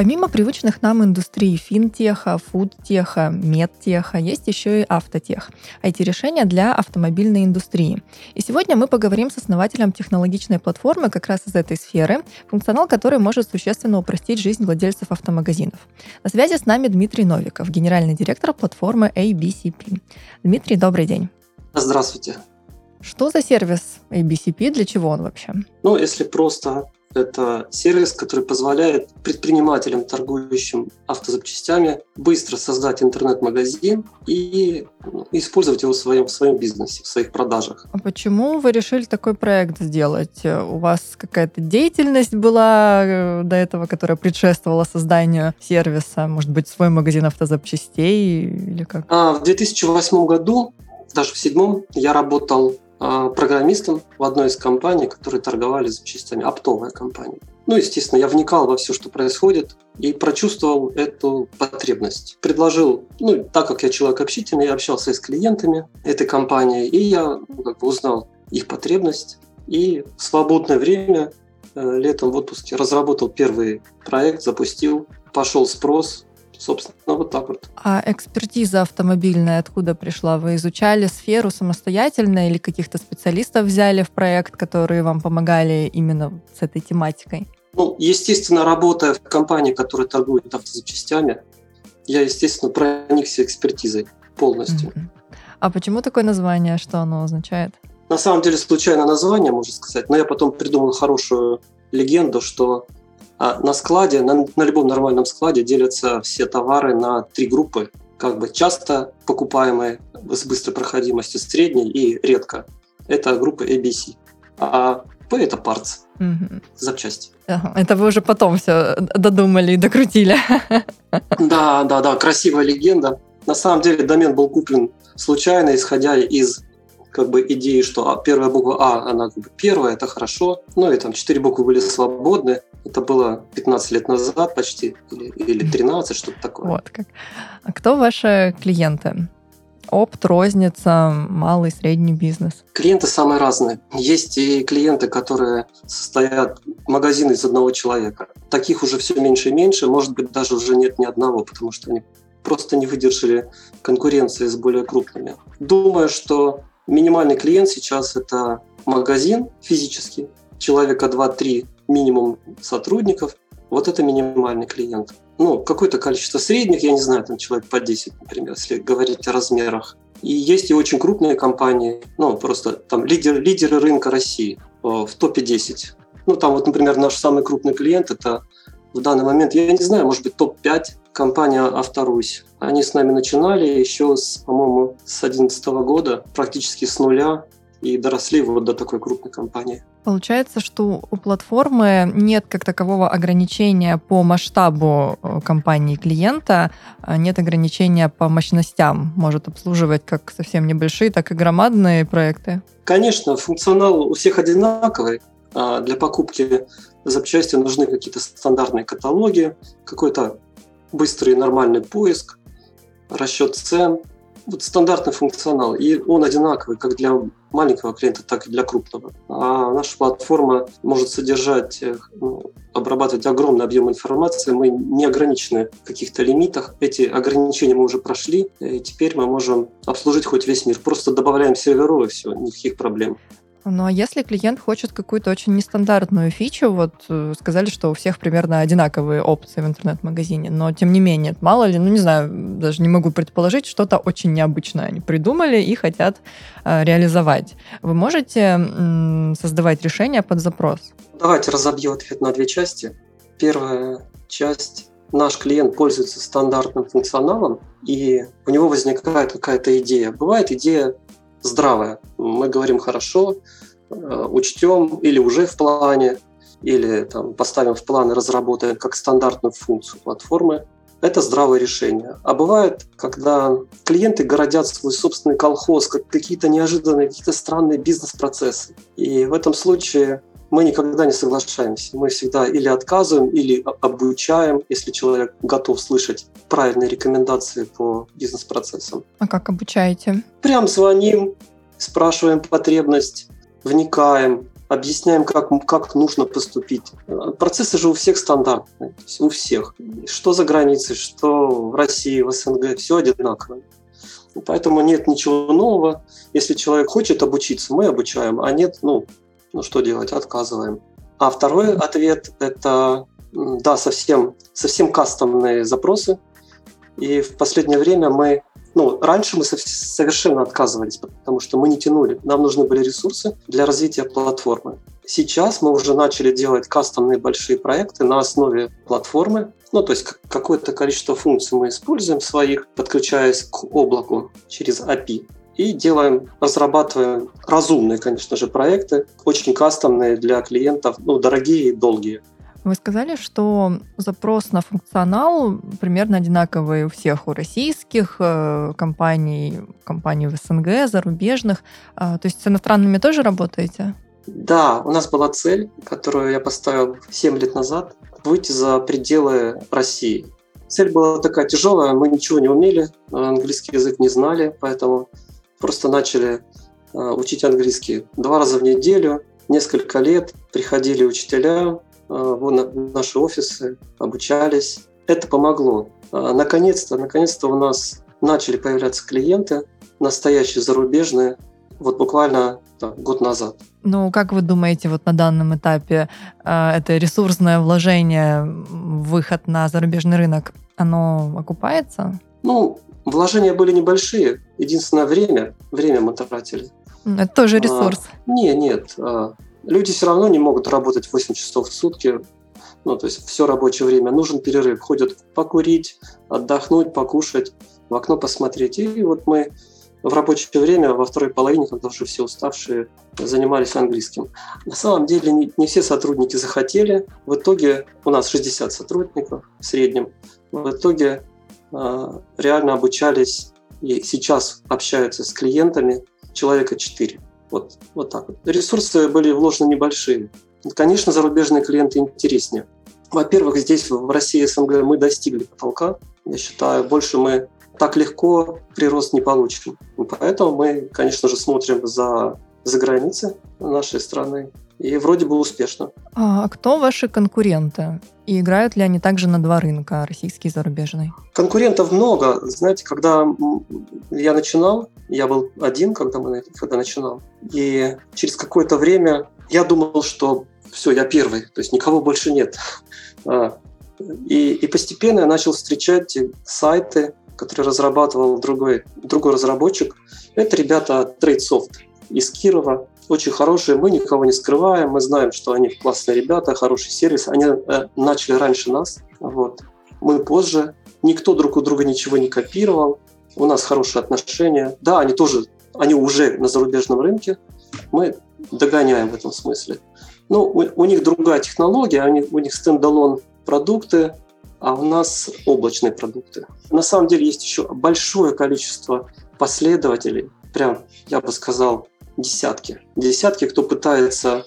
Помимо привычных нам индустрий финтеха, фудтеха, медтеха, есть еще и автотех. IT-решения для автомобильной индустрии. И сегодня мы поговорим с основателем технологичной платформы как раз из этой сферы, функционал которой может существенно упростить жизнь владельцев автомагазинов. На связи с нами Дмитрий Новиков, генеральный директор платформы ABCP. Дмитрий, добрый день. Здравствуйте. Что за сервис ABCP, для чего он вообще? Ну, если просто это сервис, который позволяет предпринимателям, торгующим автозапчастями, быстро создать интернет-магазин и ну, использовать его в своем, в своем бизнесе, в своих продажах. А почему вы решили такой проект сделать? У вас какая-то деятельность была э, до этого, которая предшествовала созданию сервиса? Может быть, свой магазин автозапчастей или как? А, в 2008 году, даже в седьмом, я работал программистом в одной из компаний, которые торговали запчастями, оптовая компания. Ну, естественно, я вникал во все, что происходит, и прочувствовал эту потребность. Предложил, ну, так как я человек общительный, я общался с клиентами этой компании, и я ну, как бы узнал их потребность, и в свободное время э, летом в отпуске разработал первый проект, запустил, пошел спрос, Собственно, вот так вот. А экспертиза автомобильная откуда пришла? Вы изучали сферу самостоятельно или каких-то специалистов взяли в проект, которые вам помогали именно с этой тематикой? Ну, естественно, работая в компании, которая торгует автозапчастями, я, естественно, проникся экспертизой полностью. А почему такое название? Что оно означает? На самом деле, случайное название, можно сказать, но я потом придумал хорошую легенду, что на складе, на, на любом нормальном складе делятся все товары на три группы, как бы часто покупаемые с быстрой проходимостью, средней и редко. Это группа ABC. А P – это parts, угу. запчасти. Это вы уже потом все додумали и докрутили. Да, да, да, красивая легенда. На самом деле домен был куплен случайно, исходя из как бы идеи, что а, первая буква А, она как бы первая, это хорошо. Ну и там четыре буквы были свободны. Это было 15 лет назад почти, или, или 13, что-то такое. Вот как. А кто ваши клиенты? Опт, розница, малый, средний бизнес? Клиенты самые разные. Есть и клиенты, которые состоят магазины из одного человека. Таких уже все меньше и меньше. Может быть, даже уже нет ни одного, потому что они просто не выдержали конкуренции с более крупными. Думаю, что минимальный клиент сейчас это магазин физический, человека 2-3 минимум сотрудников, вот это минимальный клиент. Ну, какое-то количество средних, я не знаю, там человек по 10, например, если говорить о размерах. И есть и очень крупные компании, ну, просто там лидер, лидеры рынка России в топе 10. Ну, там вот, например, наш самый крупный клиент – это в данный момент, я не знаю, может быть, топ-5 компания «Авторусь». Они с нами начинали еще, с, по-моему, с 2011 года, практически с нуля и доросли вот до такой крупной компании. Получается, что у платформы нет как такового ограничения по масштабу э, компании клиента, а нет ограничения по мощностям, может обслуживать как совсем небольшие, так и громадные проекты. Конечно, функционал у всех одинаковый. А для покупки запчасти нужны какие-то стандартные каталоги, какой-то быстрый нормальный поиск, расчет цен, вот стандартный функционал, и он одинаковый как для маленького клиента, так и для крупного. А наша платформа может содержать, э, ну, обрабатывать огромный объем информации. Мы не ограничены в каких-то лимитах. Эти ограничения мы уже прошли, и теперь мы можем обслужить хоть весь мир. Просто добавляем серверов, и все, никаких проблем. Ну а если клиент хочет какую-то очень нестандартную фичу, вот э, сказали, что у всех примерно одинаковые опции в интернет-магазине, но тем не менее, мало ли, ну не знаю, даже не могу предположить, что-то очень необычное они придумали и хотят э, реализовать. Вы можете м, создавать решения под запрос? Давайте разобью ответ на две части. Первая часть наш клиент пользуется стандартным функционалом, и у него возникает какая-то идея. Бывает идея здравая. Мы говорим хорошо, э, учтем или уже в плане, или там, поставим в план и разработаем как стандартную функцию платформы. это здравое решение. А бывает, когда клиенты городят свой собственный колхоз, как какие-то неожиданные, какие-то странные бизнес-процессы. И в этом случае мы никогда не соглашаемся. Мы всегда или отказываем, или обучаем, если человек готов слышать правильные рекомендации по бизнес-процессам. А как обучаете? Прям звоним, спрашиваем потребность, вникаем, объясняем, как, как нужно поступить. Процессы же у всех стандартные, у всех. Что за границей, что в России, в СНГ, все одинаково. Поэтому нет ничего нового. Если человек хочет обучиться, мы обучаем, а нет, ну, ну что делать, отказываем. А второй ответ – это, да, совсем, совсем кастомные запросы. И в последнее время мы ну, раньше мы совершенно отказывались, потому что мы не тянули. Нам нужны были ресурсы для развития платформы. Сейчас мы уже начали делать кастомные большие проекты на основе платформы. Ну, то есть какое-то количество функций мы используем своих, подключаясь к облаку через API и делаем, разрабатываем разумные, конечно же, проекты, очень кастомные для клиентов, ну, дорогие и долгие. Вы сказали, что запрос на функционал примерно одинаковый у всех, у российских э, компаний, компаний в СНГ, зарубежных. А, то есть с иностранными тоже работаете? Да, у нас была цель, которую я поставил 7 лет назад, выйти за пределы России. Цель была такая тяжелая, мы ничего не умели, английский язык не знали, поэтому просто начали э, учить английский два раза в неделю, несколько лет приходили учителя э, в наши офисы, обучались. Это помогло. А, наконец-то, наконец-то у нас начали появляться клиенты, настоящие зарубежные, вот буквально да, год назад. Ну, как вы думаете, вот на данном этапе э, это ресурсное вложение, выход на зарубежный рынок, оно окупается? Ну, Вложения были небольшие. Единственное время, время мы тратили. Это тоже а, ресурс. А, не, нет. А, люди все равно не могут работать 8 часов в сутки. Ну, то есть все рабочее время. Нужен перерыв. Ходят покурить, отдохнуть, покушать, в окно посмотреть. И вот мы в рабочее время, во второй половине, когда уже все уставшие, занимались английским. На самом деле не, не все сотрудники захотели. В итоге у нас 60 сотрудников в среднем. В итоге реально обучались и сейчас общаются с клиентами человека 4. Вот, вот так вот. Ресурсы были вложены небольшие. Конечно, зарубежные клиенты интереснее. Во-первых, здесь, в России СНГ, мы достигли потолка. Я считаю, больше мы так легко прирост не получим. Поэтому мы, конечно же, смотрим за, за границы нашей страны и вроде бы успешно. А кто ваши конкуренты? И играют ли они также на два рынка, российский и зарубежный? Конкурентов много. Знаете, когда я начинал, я был один, когда, мы, когда начинал, и через какое-то время я думал, что все, я первый, то есть никого больше нет. А, и, и постепенно я начал встречать сайты, которые разрабатывал другой, другой разработчик. Это ребята TradeSoft из Кирова очень хорошие, мы никого не скрываем, мы знаем, что они классные ребята, хороший сервис, они э, начали раньше нас, вот. мы позже, никто друг у друга ничего не копировал, у нас хорошие отношения, да, они тоже, они уже на зарубежном рынке, мы догоняем в этом смысле. Ну, у, у них другая технология, они, у них стендалон продукты, а у нас облачные продукты. На самом деле есть еще большое количество последователей, прям, я бы сказал, десятки. Десятки, кто пытается,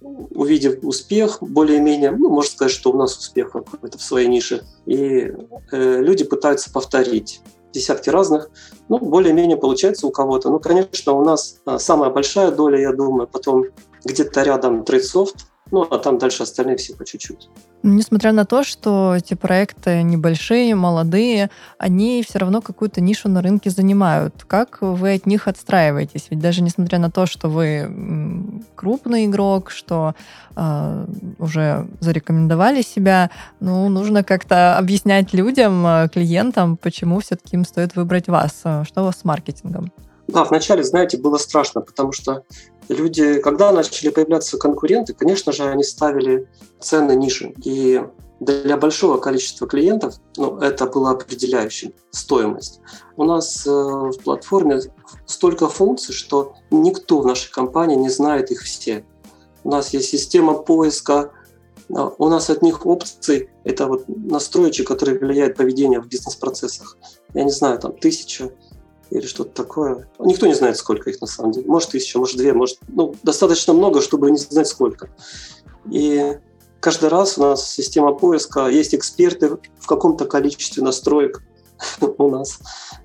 увидев успех, более-менее, ну, можно сказать, что у нас успех какой-то в своей нише, и э, люди пытаются повторить десятки разных, ну, более-менее получается у кого-то. Ну, конечно, у нас а, самая большая доля, я думаю, потом где-то рядом TradeSoft, ну, а там дальше остальные все по чуть-чуть. Несмотря на то, что эти проекты небольшие, молодые, они все равно какую-то нишу на рынке занимают. Как вы от них отстраиваетесь? Ведь даже несмотря на то, что вы крупный игрок, что э, уже зарекомендовали себя, ну, нужно как-то объяснять людям, а, клиентам, почему все-таки им стоит выбрать вас. Что у вас с маркетингом? Да, вначале, знаете, было страшно, потому что люди, когда начали появляться конкуренты, конечно же, они ставили цены ниже. И для большого количества клиентов ну, это было определяющим стоимость. У нас э, в платформе столько функций, что никто в нашей компании не знает их все. У нас есть система поиска А у нас от них опций – это вот настроечки, которые влияют поведение в бизнес-процессах. Я не знаю, там тысяча или что-то такое. Никто не знает, сколько их на самом деле. Может, тысяча, может, две, может, ну, достаточно много, чтобы не знать сколько. И каждый раз у нас система поиска, есть эксперты в каком-то количестве настроек у нас.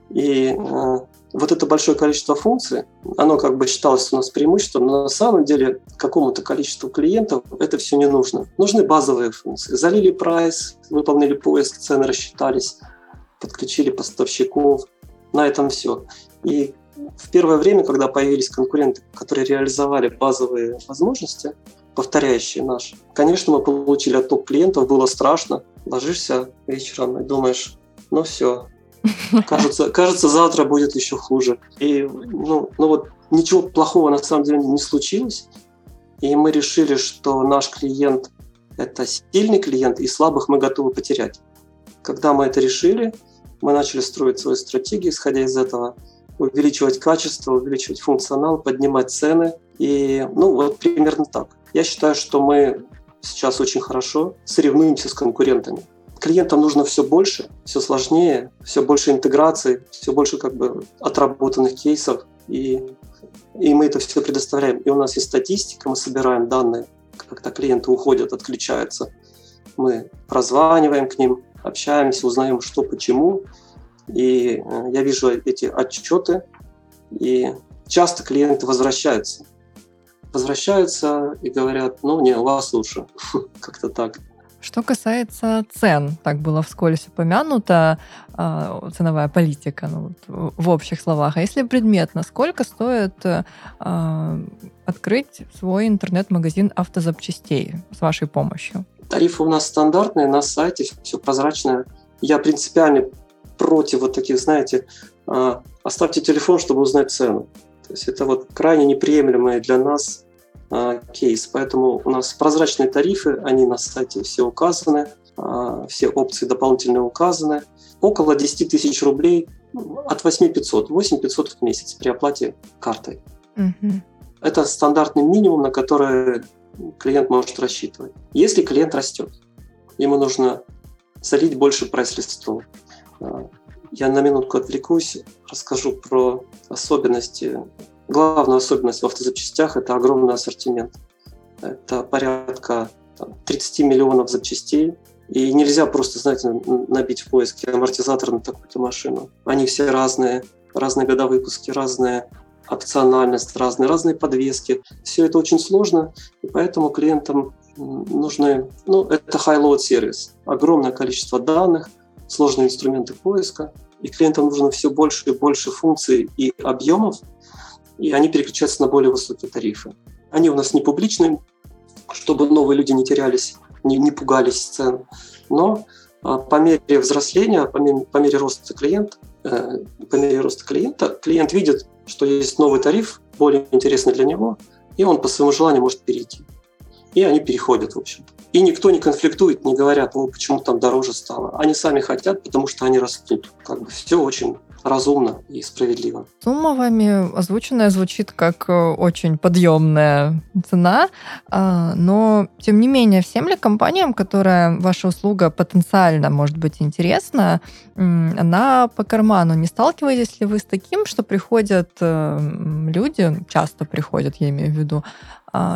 И э, вот это большое количество функций, оно как бы считалось у нас преимуществом, но на самом деле какому-то количеству клиентов это все не нужно. Нужны базовые функции. Залили прайс, выполнили поиск, цены рассчитались, подключили поставщиков. На этом все. И в первое время, когда появились конкуренты, которые реализовали базовые возможности, повторяющие наши, конечно, мы получили отток клиентов, было страшно. Ложишься вечером и думаешь, ну все, Кажется, кажется, завтра будет еще хуже. И ну, ну вот ничего плохого на самом деле не случилось. И мы решили, что наш клиент – это сильный клиент, и слабых мы готовы потерять. Когда мы это решили, мы начали строить свою стратегию, исходя из этого, увеличивать качество, увеличивать функционал, поднимать цены. И ну вот примерно так. Я считаю, что мы сейчас очень хорошо соревнуемся с конкурентами клиентам нужно все больше, все сложнее, все больше интеграции, все больше как бы отработанных кейсов, и, и мы это все предоставляем. И у нас есть статистика, мы собираем данные, когда клиенты уходят, отключаются. Мы прозваниваем к ним, общаемся, узнаем, что, почему. И э, я вижу эти отчеты, и часто клиенты возвращаются. Возвращаются и говорят, ну, не, у вас лучше. Как-то так. Что касается цен, так было вскользь упомянуто, э, ценовая политика, ну, в общих словах. А если предметно, сколько стоит э, открыть свой интернет-магазин автозапчастей с вашей помощью? Тарифы у нас стандартные, на сайте все прозрачное. Я принципиально против вот таких, знаете, э, оставьте телефон, чтобы узнать цену. То есть это вот крайне неприемлемое для нас а, кейс. Поэтому у нас прозрачные тарифы, они на сайте все указаны, а, все опции дополнительные указаны. Около 10 тысяч рублей от 8 500, 8 500 в месяц при оплате картой. Угу. Это стандартный минимум, на который клиент может рассчитывать. Если клиент растет, ему нужно залить больше прайс-листов. А, я на минутку отвлекусь, расскажу про особенности Главная особенность в автозапчастях – это огромный ассортимент. Это порядка там, 30 миллионов запчастей. И нельзя просто, знаете, набить в поиске амортизатор на такую-то машину. Они все разные, разные года выпуска, разная опциональность, разные, разные подвески. Все это очень сложно, и поэтому клиентам нужны, ну, это high-load сервис. Огромное количество данных, сложные инструменты поиска, и клиентам нужно все больше и больше функций и объемов, и они переключаются на более высокие тарифы. Они у нас не публичные, чтобы новые люди не терялись, не, не пугались цен. Но а, по мере взросления, по мере, по мере роста клиента, э, по мере роста клиента, клиент видит, что есть новый тариф, более интересный для него, и он по своему желанию может перейти. И они переходят, в общем. И никто не конфликтует, не говорят, ну почему там дороже стало. Они сами хотят, потому что они растут. Как бы все очень разумно и справедливо. Сумма вами озвученная звучит как э, очень подъемная цена, а, но тем не менее, всем ли компаниям, которая ваша услуга потенциально может быть интересна, она по карману? Не сталкиваетесь ли вы с таким, что приходят э, люди, часто приходят, я имею в виду,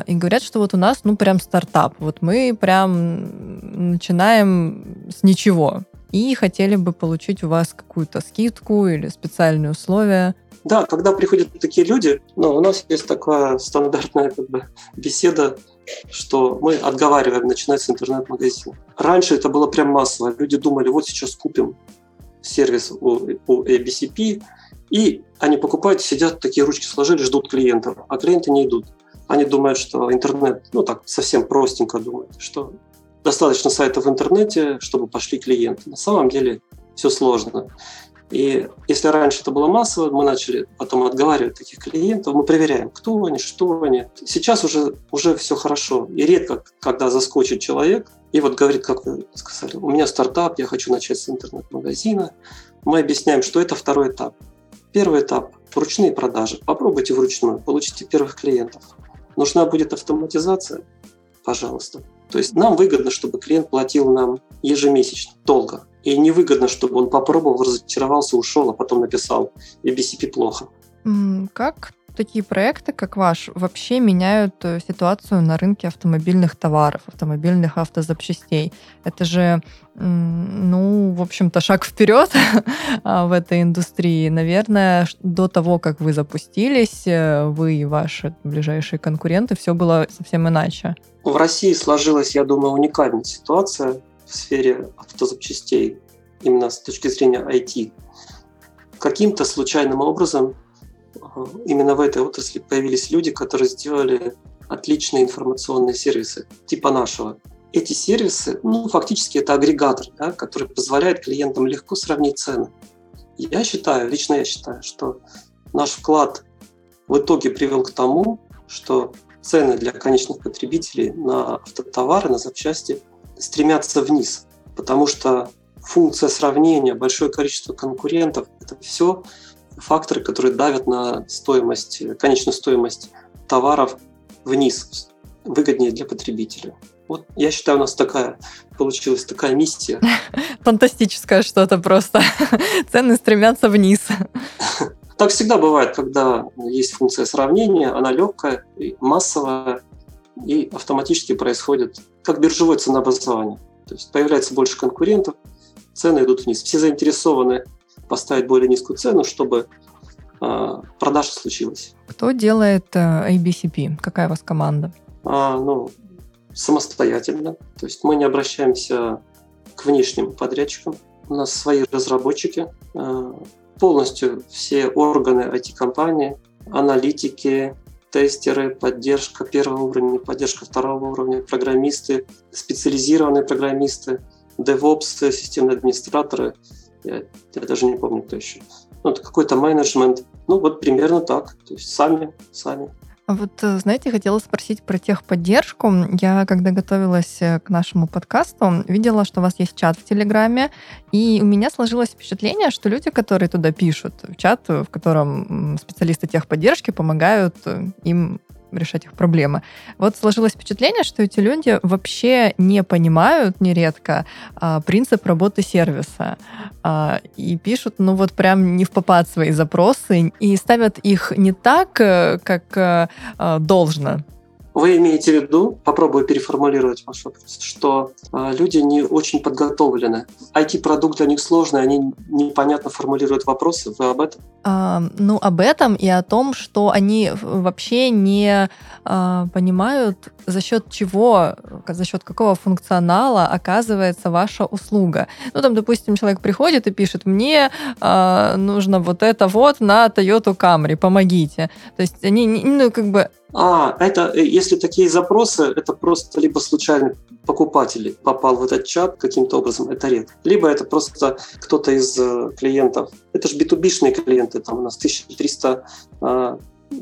и говорят, что вот у нас, ну, прям стартап. Вот мы прям начинаем с ничего и хотели бы получить у вас какую-то скидку или специальные условия. Да, когда приходят такие люди, ну, у нас есть такая стандартная как бы, беседа, что мы отговариваем начинать с интернет-магазина. Раньше это было прям массово. Люди думали, вот сейчас купим сервис у, у ABCP, и они покупают, сидят, такие ручки сложили, ждут клиентов, а клиенты не идут. Они думают, что интернет, ну так, совсем простенько думают, что достаточно сайта в интернете, чтобы пошли клиенты. На самом деле все сложно. И если раньше это было массово, мы начали потом отговаривать таких клиентов, мы проверяем, кто они, что они. Сейчас уже, уже все хорошо. И редко, когда заскочит человек и вот говорит, как вы сказали, у меня стартап, я хочу начать с интернет-магазина. Мы объясняем, что это второй этап. Первый этап – ручные продажи. Попробуйте вручную, получите первых клиентов. Нужна будет автоматизация? Пожалуйста То есть нам выгодно, чтобы клиент платил нам ежемесячно, долго. И невыгодно, чтобы он попробовал, разочаровался, ушел, а потом написал «BCP плохо». Как такие проекты, как ваш, вообще меняют э, ситуацию на рынке автомобильных товаров, автомобильных автозапчастей. Это же, ну, в общем-то, шаг вперед а, в этой индустрии. Наверное, до того, как вы запустились, э, вы и ваши ближайшие конкуренты, все было совсем иначе. В России сложилась, я думаю, уникальная ситуация в сфере автозапчастей, именно с точки зрения IT. Каким-то случайным образом именно в этой отрасли появились люди, которые сделали отличные информационные сервисы, типа нашего. Эти сервисы, ну, фактически это агрегатор, да, который позволяет клиентам легко сравнить цены. Я считаю, лично я считаю, что наш вклад в итоге привел к тому, что цены для конечных потребителей на автотовары, на запчасти стремятся вниз, потому что функция сравнения, большое количество конкурентов – это все факторы, которые давят на стоимость, конечную стоимость товаров вниз, выгоднее для потребителя. Вот я считаю, у нас такая получилась такая миссия. Фантастическое что-то просто. Цены стремятся вниз. Так всегда бывает, когда есть функция сравнения, она легкая, массовая, и автоматически происходит как биржевое ценообразование. То есть появляется больше конкурентов, цены идут вниз. Все заинтересованы поставить более низкую цену, чтобы э, продажа случилась. Кто делает э, ABCP? Какая у вас команда? А, ну, самостоятельно. То есть мы не обращаемся к внешним подрядчикам. У нас свои разработчики, э, полностью все органы IT-компании, аналитики, тестеры, поддержка первого уровня, поддержка второго уровня, программисты, специализированные программисты, DevOps, системные администраторы – я, я даже не помню, кто еще. Ну, это какой-то менеджмент. Ну, вот примерно так. То есть сами, сами. А вот, э, знаете, хотела спросить про техподдержку. Я, когда готовилась э, к нашему подкасту, видела, что у вас есть чат в Телеграме, и у меня сложилось впечатление, что люди, которые туда пишут, в чат, в котором специалисты техподдержки помогают э, им решать их проблемы. Вот сложилось впечатление, что эти люди вообще не понимают нередко а, принцип работы сервиса а, и пишут, ну вот прям не в попад свои запросы и ставят их не так, э, как а, должно. Вы имеете в виду, попробую переформулировать ваш вопрос, что э, люди не очень подготовлены. IT-продукт для них сложный, они непонятно формулируют вопросы. Вы об этом? А, ну, об этом и о том, что они вообще не а, понимают, за счет чего, за счет какого функционала оказывается ваша услуга. Ну, там, допустим, человек приходит и пишет, мне а, нужно вот это вот на Toyota Camry, помогите. То есть они, ну, как бы а, это, э, если такие запросы, это просто либо случайный покупатель попал в этот чат каким-то образом, это редко. Либо это просто кто-то из э, клиентов. Это же B2B-шные клиенты, там у нас 1300 э,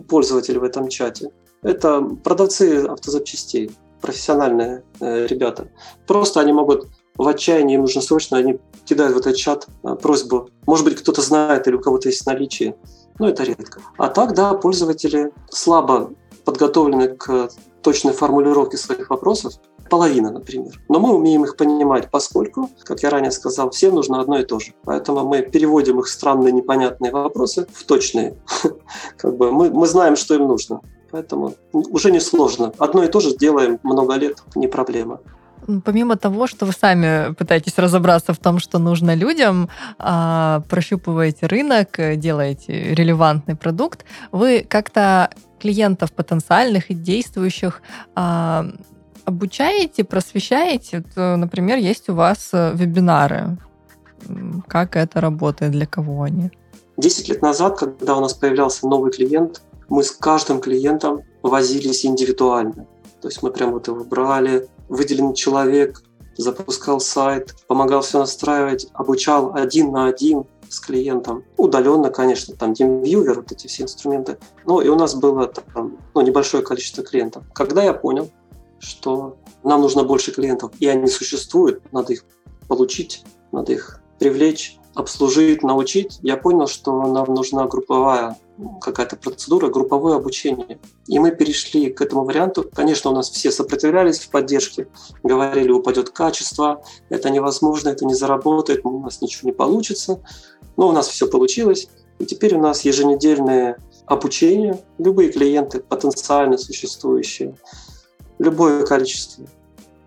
пользователей в этом чате. Это продавцы автозапчастей, профессиональные э, ребята. Просто они могут в отчаянии, им нужно срочно, они кидают в этот чат э, просьбу. Может быть, кто-то знает или у кого-то есть наличие. Но это редко. А так, да, пользователи слабо подготовлены к точной формулировке своих вопросов, половина, например. Но мы умеем их понимать, поскольку, как я ранее сказал, всем нужно одно и то же. Поэтому мы переводим их странные, непонятные вопросы в точные. Как бы мы, мы знаем, что им нужно. Поэтому уже не сложно. Одно и то же делаем много лет, не проблема помимо того, что вы сами пытаетесь разобраться в том, что нужно людям, а, прощупываете рынок, делаете релевантный продукт, вы как-то клиентов потенциальных и действующих а, обучаете, просвещаете? Вот, э, например, есть у вас э, вебинары. Как это работает, для кого они? Десять лет назад, когда у нас появлялся новый клиент, мы с каждым клиентом возились индивидуально. То есть мы прям вот его брали, выделенный человек запускал сайт, помогал все настраивать, обучал один на один – с клиентом. Удаленно, конечно, там TeamViewer, вот эти все инструменты. Ну, и у нас было там, ну, небольшое количество клиентов. Когда я понял, что нам нужно больше клиентов, и они существуют, надо их получить, надо их привлечь, обслужить, научить, я понял, что нам нужна групповая какая-то процедура, групповое обучение. И мы перешли к этому варианту. Конечно, у нас все сопротивлялись в поддержке, говорили, упадет качество, это невозможно, это не заработает, у нас ничего не получится. Но у нас все получилось. И теперь у нас еженедельное обучение. Любые клиенты, потенциально существующие, любое количество,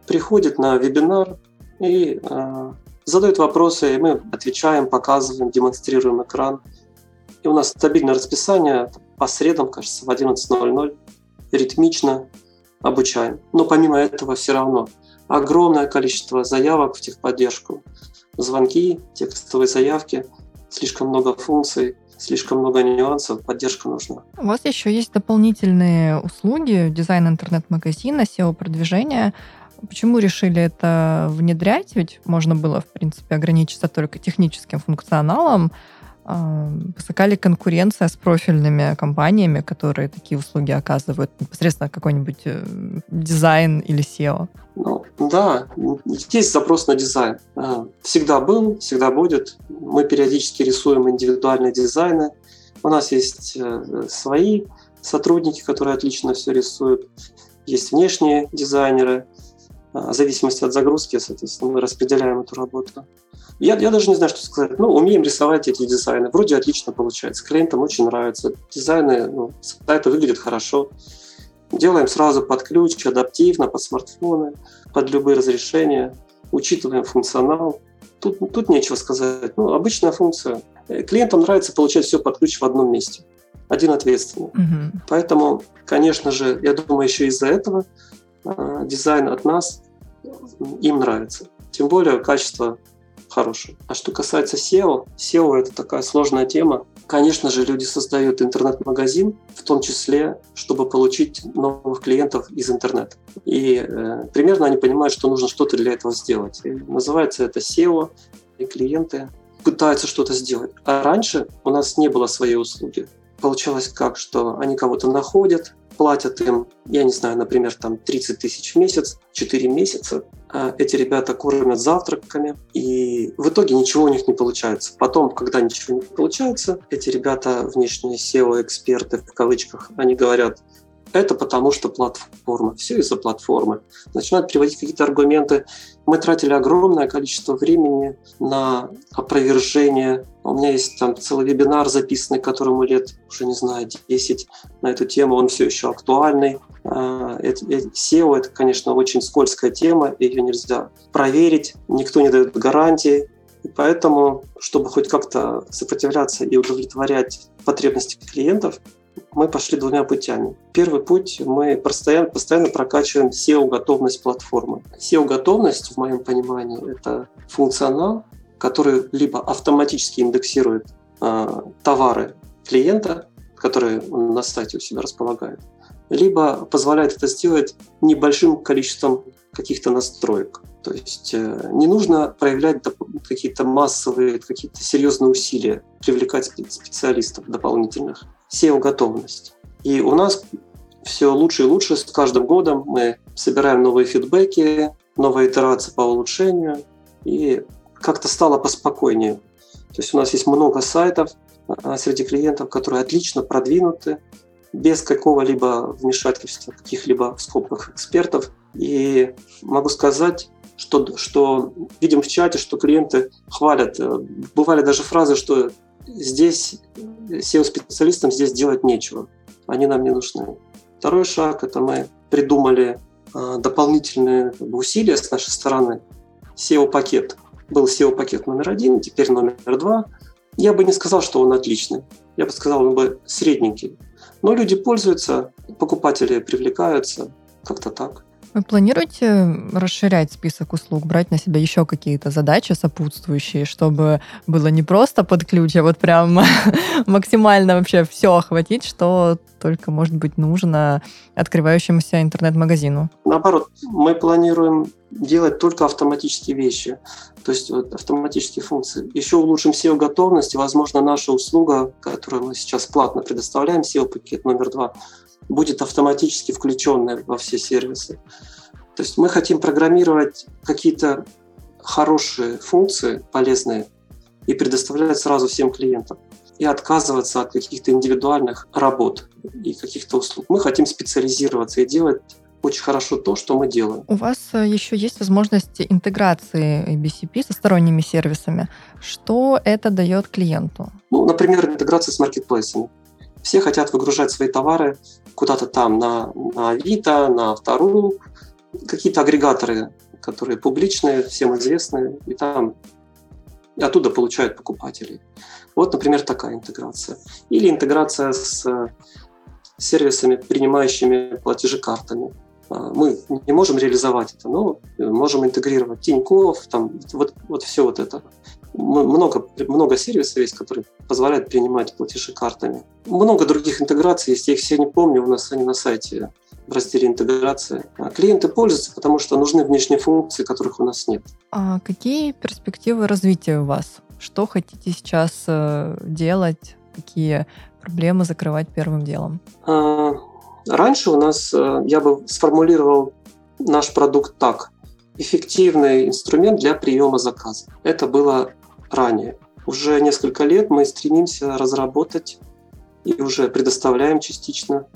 приходят на вебинар и э, задают вопросы, и мы отвечаем, показываем, демонстрируем экран. И у нас стабильное расписание по средам, кажется, в 11.00, ритмично обучаем. Но помимо этого все равно огромное количество заявок в техподдержку, звонки, текстовые заявки, слишком много функций, слишком много нюансов, поддержка нужна. У вас еще есть дополнительные услуги, дизайн интернет-магазина, SEO-продвижение. Почему решили это внедрять? Ведь можно было, в принципе, ограничиться только техническим функционалом. А, высока ли конкуренция с профильными компаниями, которые такие услуги оказывают, непосредственно какой-нибудь э, дизайн или SEO? Ну, да, есть запрос на дизайн. А, всегда был, всегда будет. Мы периодически рисуем индивидуальные дизайны. У нас есть э, свои сотрудники, которые отлично все рисуют. Есть внешние дизайнеры, а, в зависимости от загрузки, соответственно, мы распределяем эту работу. Я, я даже не знаю, что сказать. Ну, умеем рисовать эти дизайны. Вроде отлично получается. Клиентам очень нравится. Дизайны ну, сайта выглядят хорошо. Делаем сразу под ключ, адаптивно, под смартфоны, под любые разрешения. Учитываем функционал. Тут, тут нечего сказать. Ну, обычная функция. Э, клиентам нравится получать все под ключ в одном месте. Один ответственный. Угу. Поэтому, конечно же, я думаю, еще из-за этого Э, дизайн от нас им нравится. Тем более качество хорошее. А что касается SEO, SEO это такая сложная тема. Конечно же, люди создают интернет-магазин, в том числе, чтобы получить новых клиентов из интернета. И э, примерно они понимают, что нужно что-то для этого сделать. И называется это SEO, и клиенты пытаются что-то сделать. А раньше у нас не было своей услуги. Получалось как, что они кого-то находят, платят им, я не знаю, например, там 30 тысяч в месяц, 4 месяца. А эти ребята кормят завтраками, и в итоге ничего у них не получается. Потом, когда ничего не получается, эти ребята, внешние SEO-эксперты в кавычках, они говорят, это потому что платформа. Все из-за платформы. Начинают приводить какие-то аргументы. Мы тратили огромное количество времени на опровержение. У меня есть там целый вебинар записанный, которому лет, уже не знаю, 10 на эту тему. Он все еще актуальный. А, SEO – это, конечно, очень скользкая тема, ее нельзя проверить, никто не дает гарантии. И поэтому, чтобы хоть как-то сопротивляться и удовлетворять потребности клиентов, мы пошли двумя путями. Первый путь мы постоянно, постоянно прокачиваем SEO-готовность платформы. SEO-готовность, в моем понимании, это функционал, который либо автоматически индексирует э, товары клиента, которые он на сайте у себя располагает, либо позволяет это сделать небольшим количеством каких-то настроек. То есть э, не нужно проявлять какие-то массовые, какие-то серьезные усилия, привлекать специалистов дополнительных. SEO-готовность. И у нас все лучше и лучше с каждым годом. Мы собираем новые фидбэки, новые итерации по улучшению, и как-то стало поспокойнее. То есть у нас есть много сайтов а, среди клиентов, которые отлично продвинуты, без какого-либо вмешательства каких-либо в скобках экспертов. И могу сказать, что, что видим в чате, что клиенты хвалят. Э, бывали даже фразы, что здесь SEO-специалистам здесь делать нечего. Они нам не нужны. Второй шаг – это мы придумали а, дополнительные усилия с нашей стороны. SEO-пакет. Был SEO-пакет номер один, теперь номер два. Я бы не сказал, что он отличный. Я бы сказал, он бы средненький. Но люди пользуются, покупатели привлекаются, как-то так. Вы планируете расширять список услуг, брать на себя еще какие-то задачи сопутствующие, чтобы было не просто под ключ, а вот прям максимально вообще все охватить, что только может быть нужно открывающемуся интернет-магазину? Наоборот, мы планируем делать только автоматические вещи, то есть вот, автоматические функции. Еще улучшим SEO-готовность, возможно, наша услуга, которую мы сейчас платно предоставляем, SEO-пакет номер два, будет автоматически включенная во все сервисы. То есть мы хотим программировать какие-то хорошие функции, полезные, и предоставлять сразу всем клиентам. и отказываться от каких-то индивидуальных работ и каких-то услуг. Мы хотим специализироваться и делать очень хорошо то, что мы делаем. У вас э, еще есть возможность интеграции BCP со сторонними сервисами. Что это дает клиенту? Ну, например, интеграция с маркетплейсами. Все хотят выгружать свои товары куда-то там на, на Авито, на вторую, какие-то агрегаторы, которые публичные, всем известные, и там и оттуда получают покупателей. Вот, например, такая интеграция. Или интеграция с сервисами, принимающими платежи картами. А, мы не можем реализовать это, но можем интегрировать Тинькофф, там, вот, вот все вот это. Много, много сервисов есть, которые позволяют принимать платежи картами. Много других интеграций есть, я их все не помню, у нас они на сайте в разделе интеграции. А клиенты пользуются, потому что нужны внешние функции, которых у нас нет. А какие перспективы развития у вас? Что хотите сейчас э, делать? Какие проблемы закрывать первым делом? А, раньше у нас, э, я бы сформулировал наш продукт так. Эффективный инструмент для приема заказа. Это было ранее. Уже несколько лет мы стремимся разработать и уже предоставляем частично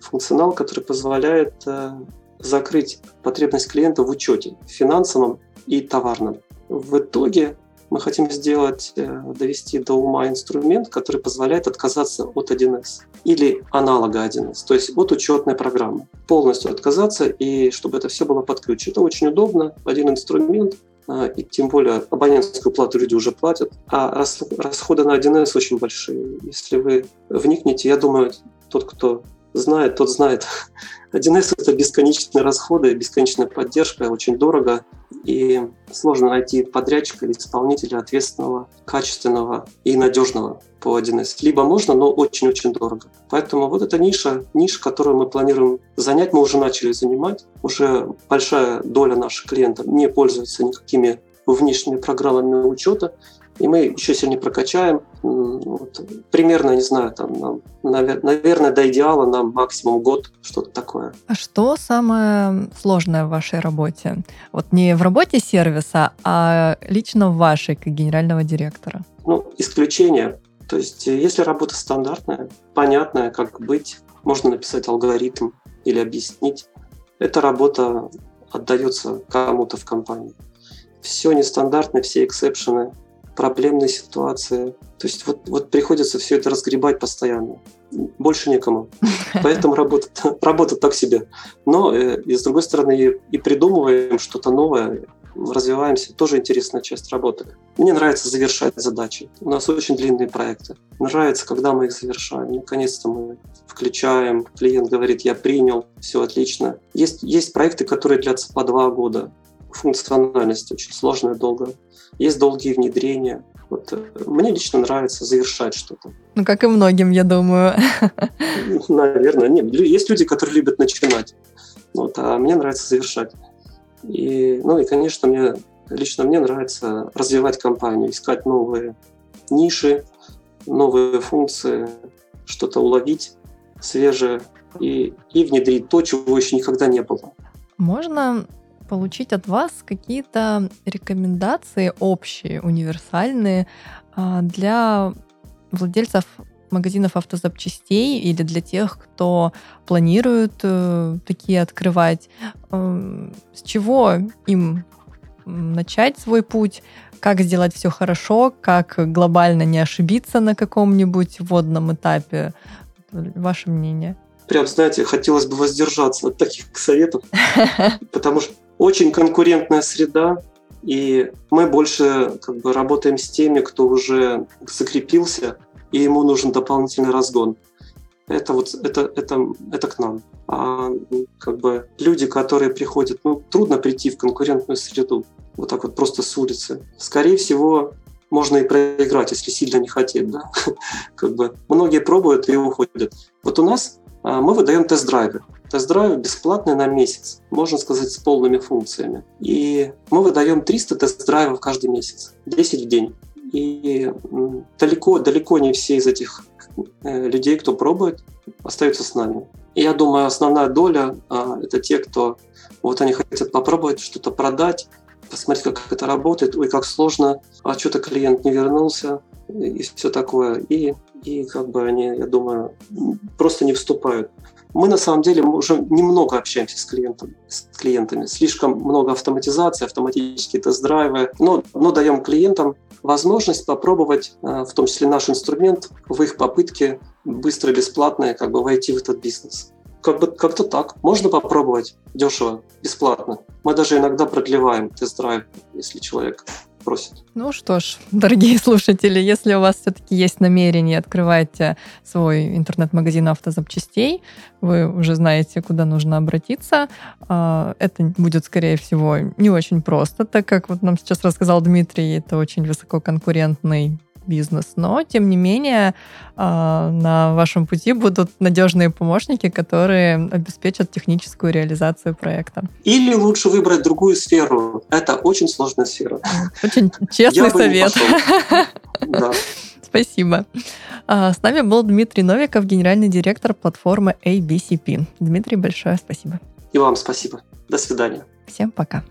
функционал, который позволяет э, закрыть потребность клиента в учете финансовом и товарном. В итоге мы хотим сделать, э, довести до ума инструмент, который позволяет отказаться от 1С или аналога 1С, то есть от учетной программы. Полностью отказаться и чтобы это все было под ключ. Это очень удобно, один инструмент, а, и тем более абонентскую плату люди уже платят, а расходы на 1С очень большие. Если вы вникнете, я думаю, тот, кто знает, тот знает. 1С – это бесконечные расходы, бесконечная поддержка, очень дорого, и сложно найти подрядчика или исполнителя ответственного, качественного и надежного по 1С. Либо можно, но очень-очень дорого. Поэтому вот эта ниша, ниша, которую мы планируем занять, мы уже начали занимать. Уже большая доля наших клиентов не пользуется никакими внешними программами учета, и мы еще сильнее прокачаем. Вот, примерно, не знаю, там, нам, наверное, до идеала нам максимум год, что-то такое. А что самое сложное в вашей работе? Вот не в работе сервиса, а лично в вашей, как генерального директора? Ну, исключение. То есть, э, если работа стандартная, понятная, как быть, можно написать алгоритм или объяснить. Эта работа отдается кому-то в компании. Все нестандартно, все эксепшены, проблемные ситуации. То есть вот, вот приходится все это разгребать постоянно. Больше некому. Поэтому работа, работа так себе. Но э, и с другой стороны и, и придумываем что-то новое, развиваемся. Тоже интересная часть работы. Мне нравится завершать задачи. У нас очень длинные проекты. Нравится, когда мы их завершаем. Наконец-то мы включаем. Клиент говорит, я принял, все отлично. Есть, есть проекты, которые длятся по два года функциональность очень сложная, долго. Есть долгие внедрения. Вот, э, мне лично нравится завершать что-то. Ну, как и многим, я думаю. Наверное. Нет, есть люди, которые любят начинать. Вот, а мне нравится завершать. И, ну и, конечно, мне лично мне нравится развивать компанию, искать новые ниши, новые функции, что-то уловить свежее и, и внедрить то, чего еще никогда не было. Можно получить от вас какие-то рекомендации общие, универсальные а, для владельцев магазинов автозапчастей или для тех, кто планирует э, такие открывать. Э, с чего им начать свой путь, как сделать все хорошо, как глобально не ошибиться на каком-нибудь вводном этапе. Ваше мнение? Прям, знаете, хотелось бы воздержаться от таких советов, потому что очень конкурентная среда, и мы больше как бы работаем с теми, кто уже закрепился, и ему нужен дополнительный разгон. Это вот это, это, это к нам. А как бы люди, которые приходят, ну, трудно прийти в конкурентную среду, вот так вот просто с улицы. Скорее всего, можно и проиграть, если сильно не хотеть, да. как бы многие пробуют и уходят. Вот у нас а, мы выдаем тест-драйвы. Тест-драйв бесплатный на месяц, можно сказать, с полными функциями. И мы выдаем 300 тест-драйвов каждый месяц, 10 в день. И далеко, далеко не все из этих э, людей, кто пробует, остаются с нами. И я думаю, основная доля а, это те, кто вот они хотят попробовать что-то продать, посмотреть, как это работает, ой, как сложно, а что-то клиент не вернулся, и все такое. И и как бы они, я думаю, просто не вступают. Мы на самом деле уже немного общаемся с, клиентом, с клиентами. Слишком много автоматизации, автоматические тест-драйвы. Но, но даем клиентам возможность попробовать, э, в том числе наш инструмент, в их попытке быстро, бесплатно как бы войти в этот бизнес. Как бы как-то так. Можно попробовать дешево, бесплатно. Мы даже иногда продлеваем тест-драйв, если человек просит. Ну что ж, дорогие слушатели, если у вас все-таки есть намерение открывать э, свой интернет-магазин автозапчастей, вы уже знаете, куда нужно обратиться. А, это будет, скорее всего, не очень просто, так как вот нам сейчас рассказал Дмитрий, это очень высококонкурентный бизнес, но тем не менее а, на вашем пути будут надежные помощники, которые обеспечат техническую реализацию проекта. Или лучше выбрать другую сферу. Это очень сложная сфера. Очень честный совет. Спасибо. А, с нами был Дмитрий Новиков, генеральный директор платформы ABCP. Дмитрий, большое спасибо. И вам спасибо. До свидания. Всем пока.